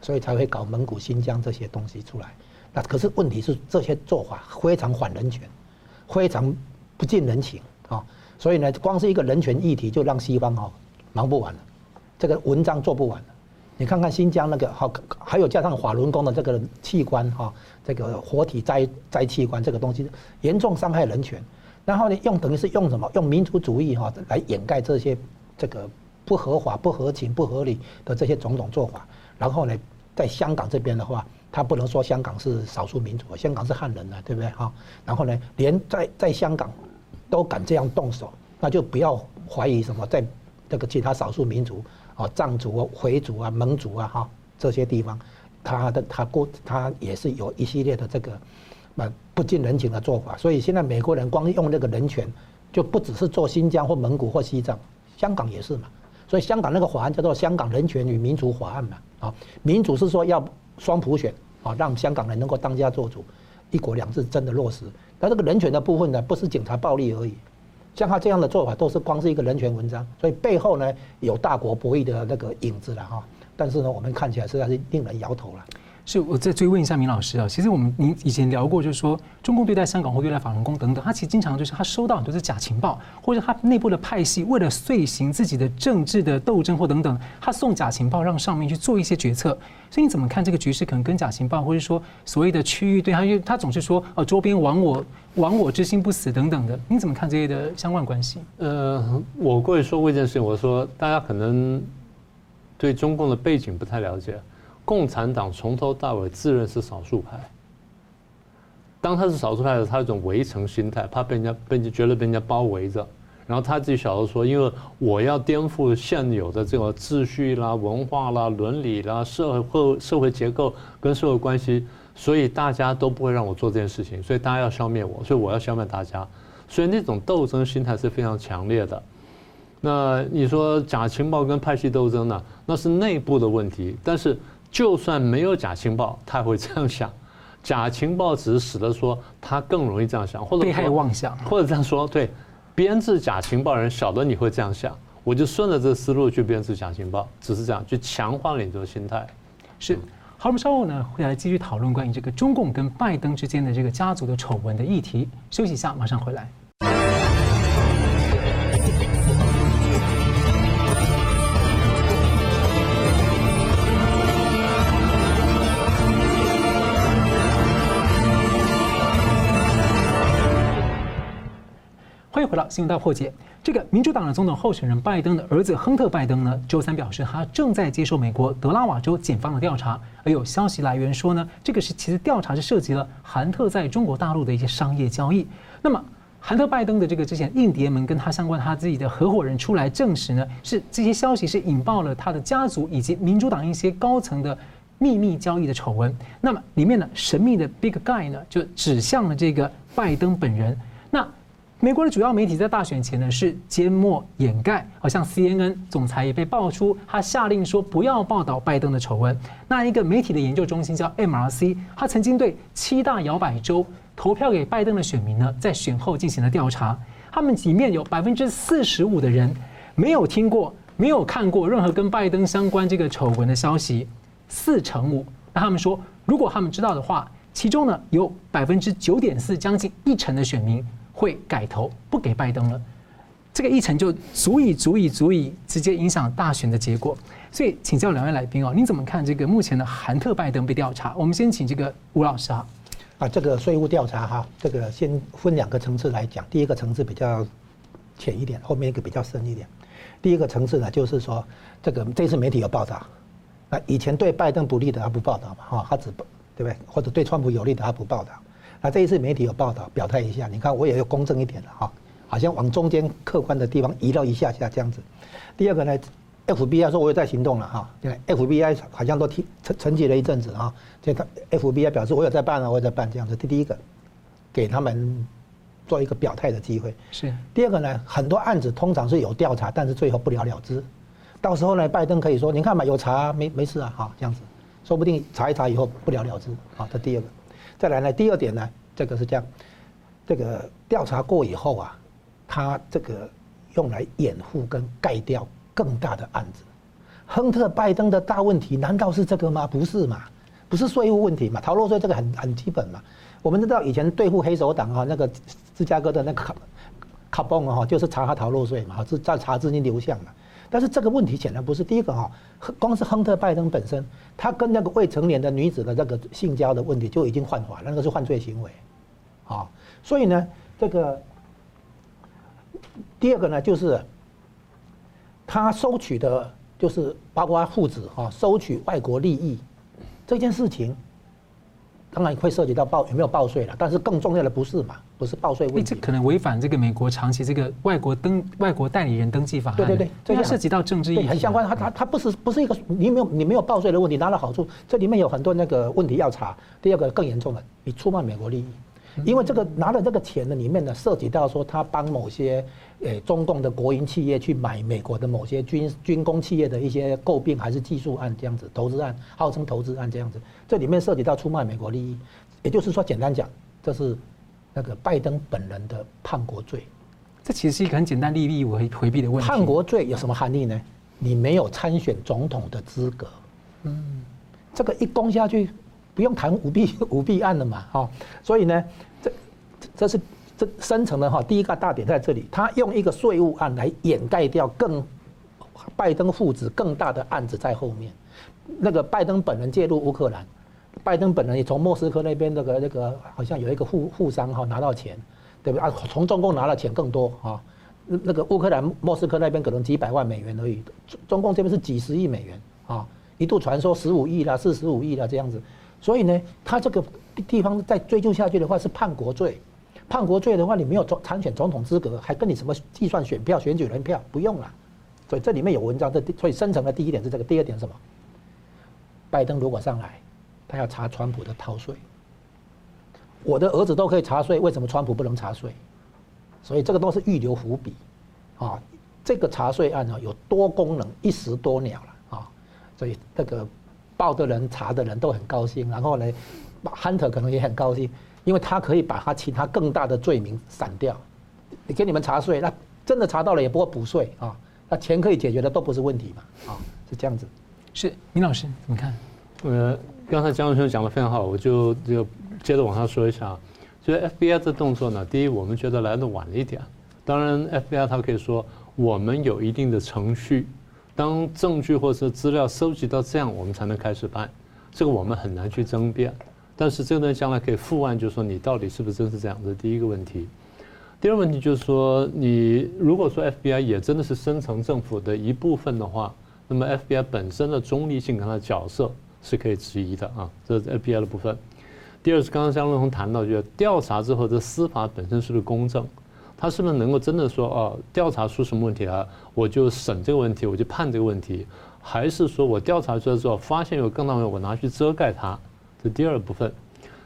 所以才会搞蒙古、新疆这些东西出来。那可是问题是，这些做法非常反人权，非常不近人情啊。所以呢，光是一个人权议题，就让西方哈忙不完了，这个文章做不完了。你看看新疆那个好，还有加上法轮功的这个器官哈，这个活体摘摘器官这个东西，严重伤害人权。然后呢，用等于是用什么？用民族主义哈来掩盖这些这个不合法、不合情、不合理的这些种种做法。然后呢，在香港这边的话，他不能说香港是少数民族，香港是汉人啊，对不对哈？然后呢，连在在香港都敢这样动手，那就不要怀疑什么，在这个其他少数民族啊，藏族啊、回族啊、蒙族啊哈这些地方，他的他过他也是有一系列的这个。不近人情的做法，所以现在美国人光用那个人权，就不只是做新疆或蒙古或西藏，香港也是嘛。所以香港那个法案叫做《香港人权与民主法案》嘛，啊，民主是说要双普选啊，让香港人能够当家做主，一国两制真的落实。但这个人权的部分呢，不是警察暴力而已，像他这样的做法都是光是一个人权文章，所以背后呢有大国博弈的那个影子了哈。但是呢，我们看起来实在是令人摇头了。是，我再追问一下明老师啊，其实我们您以前聊过，就是说中共对待香港或对待法轮功等等，他其实经常就是他收到很多是假情报，或者他内部的派系为了遂行自己的政治的斗争或等等，他送假情报让上面去做一些决策。所以你怎么看这个局势可能跟假情报，或者说所谓的区域对他，因为他总是说哦周边亡我亡我之心不死等等的，你怎么看这些的相关关系？呃，我过去说过一件事情，我说大家可能对中共的背景不太了解。共产党从头到尾自认是少数派。当他是少数派的时候，他有一种围城心态，怕被人家被人家觉得被人家包围着。然后他自己小时候说，因为我要颠覆现有的这个秩序啦、文化啦、伦理啦、社会社会结构跟社会关系，所以大家都不会让我做这件事情，所以大家要消灭我，所以我要消灭大家，所以那种斗争心态是非常强烈的。那你说假情报跟派系斗争呢？那是内部的问题。但是就算没有假情报，他也会这样想。假情报只是使得说他更容易这样想，或者被害妄想，或者这样说，对，编制假情报人晓得你会这样想，我就顺着这个思路去编制假情报，只是这样，去强化了你这个心态。是。好，我们稍后呢会来继续讨论关于这个中共跟拜登之间的这个家族的丑闻的议题。休息一下，马上回来。回到《新闻大破解》。这个民主党的总统候选人拜登的儿子亨特·拜登呢，周三表示，他正在接受美国德拉瓦州检方的调查。而有消息来源说呢，这个是其实调查是涉及了韩特在中国大陆的一些商业交易。那么，韩特·拜登的这个之前印第安门跟他相关他自己的合伙人出来证实呢，是这些消息是引爆了他的家族以及民主党一些高层的秘密交易的丑闻。那么，里面呢，神秘的 Big Guy 呢，就指向了这个拜登本人。美国的主要媒体在大选前呢是缄默掩盖，好像 CNN 总裁也被爆出，他下令说不要报道拜登的丑闻。那一个媒体的研究中心叫 MRC，他曾经对七大摇摆州投票给拜登的选民呢，在选后进行了调查，他们里面有百分之四十五的人没有听过、没有看过任何跟拜登相关这个丑闻的消息，四成五。那他们说，如果他们知道的话，其中呢有百分之九点四，将近一成的选民。会改投不给拜登了，这个议程就足以、足以、足以直接影响大选的结果。所以，请教两位来宾哦，您怎么看这个目前的韩特拜登被调查？我们先请这个吴老师啊。啊，这个税务调查哈，这个先分两个层次来讲。第一个层次比较浅一点，后面一个比较深一点。第一个层次呢，就是说这个这次媒体有报道，那以前对拜登不利的他不报道嘛，哈，他只报对不对？或者对川普有利的他不报道。那这一次媒体有报道，表态一下，你看我也要公正一点了哈，好像往中间客观的地方移到一下下这样子。第二个呢，FBI 说我有在行动了哈，FBI 好像都提沉沉寂了一阵子啊，这个 FBI 表示我有在办了，我有在办这样子。这第一个，给他们做一个表态的机会。是。第二个呢，很多案子通常是有调查，但是最后不了了之。到时候呢，拜登可以说，你看嘛，有查没没事啊，哈，这样子，说不定查一查以后不了了之。好，这第二个。再来呢，第二点呢，这个是这样，这个调查过以后啊，他这个用来掩护跟盖掉更大的案子。亨特拜登的大问题难道是这个吗？不是嘛？不是税务问题嘛？逃漏税这个很很基本嘛。我们知道以前对付黑手党啊，那个芝加哥的那个卡卡邦啊，就是查他逃漏税嘛，是在查资金流向嘛。但是这个问题显然不是第一个哈，光是亨特拜登本身，他跟那个未成年的女子的这个性交的问题就已经犯法，那个是犯罪行为，啊，所以呢，这个第二个呢，就是他收取的，就是包括父子哈，收取外国利益这件事情。当然会涉及到报有没有报税了，但是更重要的不是嘛，不是报税问题。这可能违反这个美国长期这个外国登外国代理人登记法。对对对，这个涉及到政治意义，很相关。它它它不是不是一个你没有你没有报税的问题，拿了好处，这里面有很多那个问题要查。第二个更严重的，你出卖美国利益。因为这个拿了这个钱的里面呢，涉及到说他帮某些诶中共的国营企业去买美国的某些军军工企业的一些诟病还是技术案这样子，投资案号称投资案这样子，这里面涉及到出卖美国利益，也就是说简单讲，这是那个拜登本人的叛国罪。这其实是一个很简单利益回回避的问题。叛国罪有什么含义呢？你没有参选总统的资格。嗯，这个一攻下去。不用谈舞弊 舞弊案了嘛，哈，所以呢，这这是这深层的哈，第一个大点在这里，他用一个税务案来掩盖掉更拜登父子更大的案子在后面，那个拜登本人介入乌克兰，拜登本人也从莫斯科那边那个那个好像有一个富富商哈拿到钱，对不对啊？从中共拿了钱更多啊，那个乌克兰莫斯科那边可能几百万美元而已，中中共这边是几十亿美元啊，一度传说十五亿啦、四十五亿啦这样子。所以呢，他这个地方再追究下去的话是叛国罪，叛国罪的话，你没有总参选总统资格，还跟你什么计算选票、选举人票不用了。所以这里面有文章，这所以深层的第一点是这个，第二点是什么？拜登如果上来，他要查川普的逃税。我的儿子都可以查税，为什么川普不能查税？所以这个都是预留伏笔，啊，这个查税案呢有多功能，一石多鸟了啊，所以这个报的人、查的人都很高兴，然后呢，Hunter 可能也很高兴，因为他可以把他其他更大的罪名散掉。你给你们查税，那真的查到了也不会补税啊，那钱可以解决的都不是问题嘛，啊，是这样子。是，明老师，你看，呃，刚才江教授讲的非常好，我就就接着往下说一下。所以 FBI 这动作呢，第一，我们觉得来的晚了一点。当然，FBI 他可以说我们有一定的程序，当证据或者资料收集到这样，我们才能开始办。这个我们很难去争辩。但是这个呢，将来可以复案，就是说你到底是不是真是这样的？第一个问题。第二个问题就是说，你如果说 FBI 也真的是深层政府的一部分的话，那么 FBI 本身的中立性跟它的角色是可以质疑的啊，这是 FBI 的部分。第二是刚刚江论宏谈到，就是调查之后的司法本身是不是公正？他是不是能够真的说哦，调查出什么问题来，我就审这个问题，我就判这个问题，还是说我调查出来之后发现有更大问题，我拿去遮盖它？这第二部分。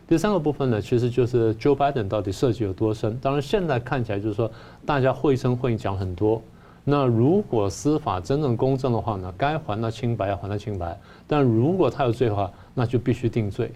第三个部分呢，其实就是 Joe Biden 到底涉及有多深？当然现在看起来就是说大家绘声绘影讲很多。那如果司法真正公正的话呢，该还他清白要还他清白，但如果他有罪的话，那就必须定罪。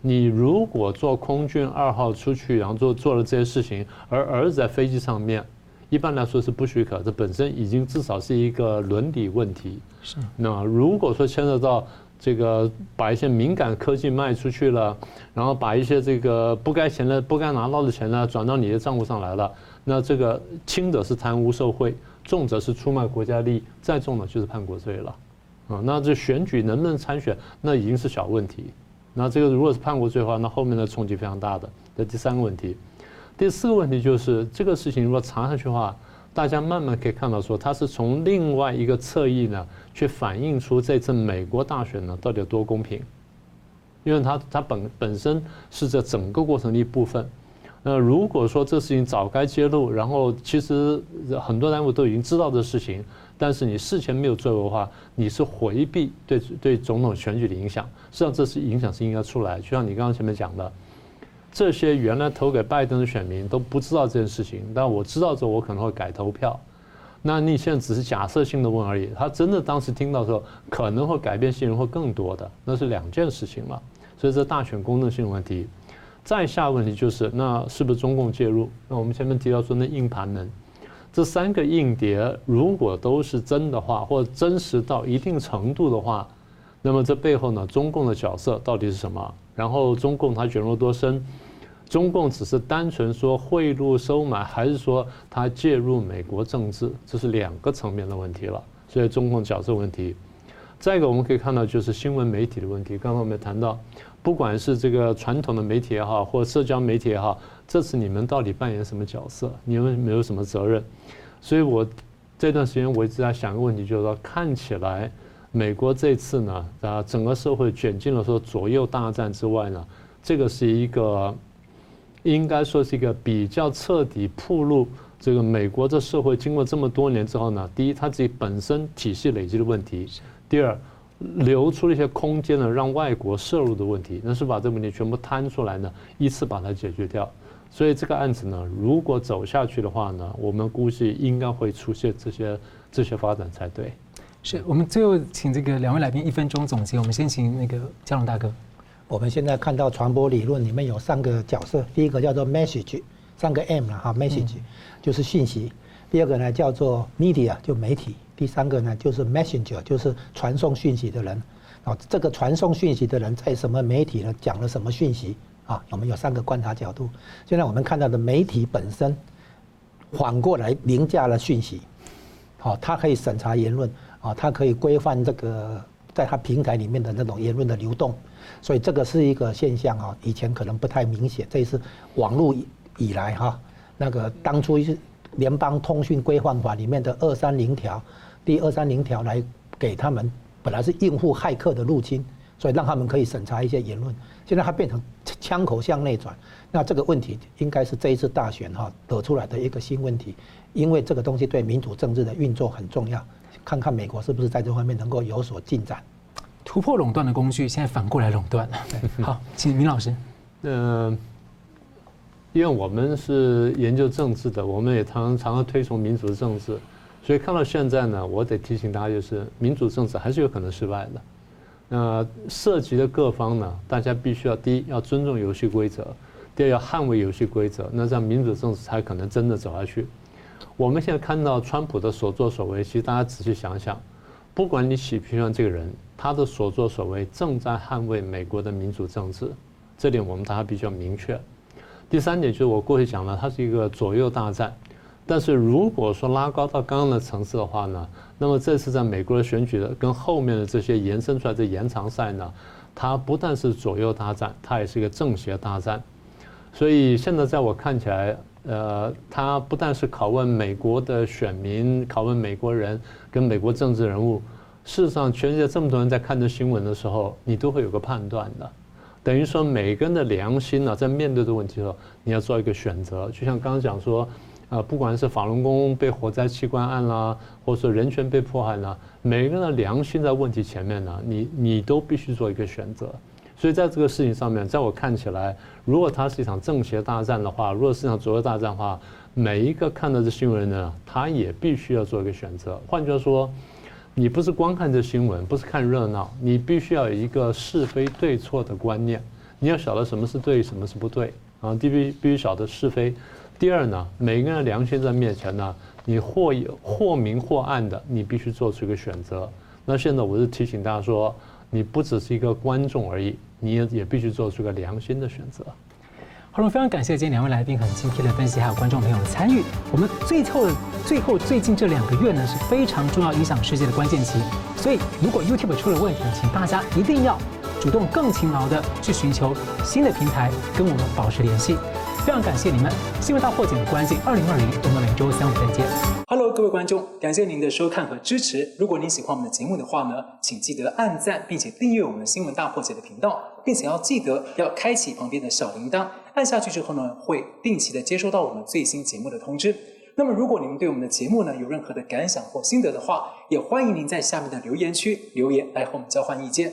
你如果坐空军二号出去，然后做做了这些事情，而儿子在飞机上面，一般来说是不许可，这本身已经至少是一个伦理问题。是。那如果说牵扯到这个把一些敏感科技卖出去了，然后把一些这个不该钱的、不该拿到的钱呢转到你的账户上来了，那这个轻者是贪污受贿，重则是出卖国家利益，再重的就是叛国罪了。啊，那这选举能不能参选，那已经是小问题。那这个如果是叛国罪的话，那后面的冲击非常大的。这第三个问题，第四个问题就是这个事情如果查下去的话，大家慢慢可以看到说，它是从另外一个侧翼呢，去反映出这次美国大选呢到底有多公平，因为它它本本身是这整个过程的一部分。那如果说这事情早该揭露，然后其实很多单位都已经知道这事情。但是你事前没有做的话，你是回避对对总统选举的影响。实际上，这是影响是应该出来。就像你刚刚前面讲的，这些原来投给拜登的选民都不知道这件事情，但我知道之后，我可能会改投票。那你现在只是假设性的问而已。他真的当时听到的时候，可能会改变信任会更多的，那是两件事情嘛。所以这大选公正性问题。再下问题就是，那是不是中共介入？那我们前面提到说，那硬盘呢？这三个硬碟如果都是真的话，或者真实到一定程度的话，那么这背后呢，中共的角色到底是什么？然后中共它卷入多深？中共只是单纯说贿赂收买，还是说它介入美国政治？这是两个层面的问题了。所以中共角色问题。再一个我们可以看到就是新闻媒体的问题。刚刚我们谈到，不管是这个传统的媒体也好，或社交媒体也好。这次你们到底扮演什么角色？你们没有什么责任？所以我这段时间我一直在想一个问题，就是说，看起来美国这次呢，啊，整个社会卷进了说左右大战之外呢，这个是一个应该说是一个比较彻底暴露这个美国这社会经过这么多年之后呢，第一，它自己本身体系累积的问题；第二，留出了一些空间呢，让外国涉入的问题，那是把这个问题全部摊出来呢，依次把它解决掉。所以这个案子呢，如果走下去的话呢，我们估计应该会出现这些这些发展才对。是我们最后请这个两位来宾一分钟总结。我们先请那个嘉龙大哥。我们现在看到传播理论里面有三个角色，第一个叫做 message，三个 M 了哈，message 就是信息；第二个呢叫做 media，就媒体；第三个呢就是 messenger，就是传送讯息的人。啊，这个传送讯息的人在什么媒体呢？讲了什么讯息？啊，我们有三个观察角度。现在我们看到的媒体本身，反过来凌驾了讯息。好，它可以审查言论，啊，它可以规范这个在它平台里面的那种言论的流动。所以这个是一个现象啊，以前可能不太明显。这是网络以来哈，那个当初是联邦通讯规范法里面的二三零条，第二三零条来给他们，本来是应付骇客的入侵，所以让他们可以审查一些言论。现在它变成枪口向内转，那这个问题应该是这一次大选哈得出来的一个新问题，因为这个东西对民主政治的运作很重要，看看美国是不是在这方面能够有所进展。突破垄断的工具，现在反过来垄断了。好，请明老师。嗯，因为我们是研究政治的，我们也常常常推崇民主政治，所以看到现在呢，我得提醒大家，就是民主政治还是有可能失败的。那涉及的各方呢，大家必须要第一要尊重游戏规则，第二要捍卫游戏规则，那这样民主政治才可能真的走下去。我们现在看到川普的所作所为，其实大家仔细想想，不管你喜不喜欢这个人，他的所作所为正在捍卫美国的民主政治，这点我们大家比较明确。第三点就是我过去讲了，它是一个左右大战，但是如果说拉高到刚刚的层次的话呢，那么这次在美国的选举的跟后面的这些延伸出来的延长赛呢，它不但是左右大战，它也是一个正邪大战。所以现在在我看起来，呃，它不但是拷问美国的选民，拷问美国人跟美国政治人物。事实上，全世界这么多人在看这新闻的时候，你都会有个判断的。等于说，每个人的良心呢，在面对这个问题的时候，你要做一个选择。就像刚刚讲说。啊，不管是法轮功被火灾器官案啦，或者说人权被迫害啦，每个人的良心在问题前面呢，你你都必须做一个选择。所以在这个事情上面，在我看起来，如果它是一场政邪大战的话，如果是一场左右大战的话，每一个看到这新闻的人，他也必须要做一个选择。换句话说，你不是光看这新闻，不是看热闹，你必须要有一个是非对错的观念，你要晓得什么是对，什么是不对啊，必须必须晓得是非。第二呢，每个人的良心在面前呢，你或有或明或暗的，你必须做出一个选择。那现在我是提醒大家说，你不只是一个观众而已，你也也必须做出一个良心的选择。好了，非常感谢今天两位来宾很精辟的分析，还有观众朋友的参与。我们最后最后最近这两个月呢，是非常重要影响世界的关键期，所以如果 YouTube 出了问题，请大家一定要主动更勤劳的去寻求新的平台，跟我们保持联系。非常感谢你们！新闻大破解的关系，二零二零，我们每周三五再见。Hello，各位观众，感谢您的收看和支持。如果您喜欢我们的节目的话呢，请记得按赞，并且订阅我们新闻大破解的频道，并且要记得要开启旁边的小铃铛，按下去之后呢，会定期的接收到我们最新节目的通知。那么，如果您对我们的节目呢有任何的感想或心得的话，也欢迎您在下面的留言区留言来和我们交换意见。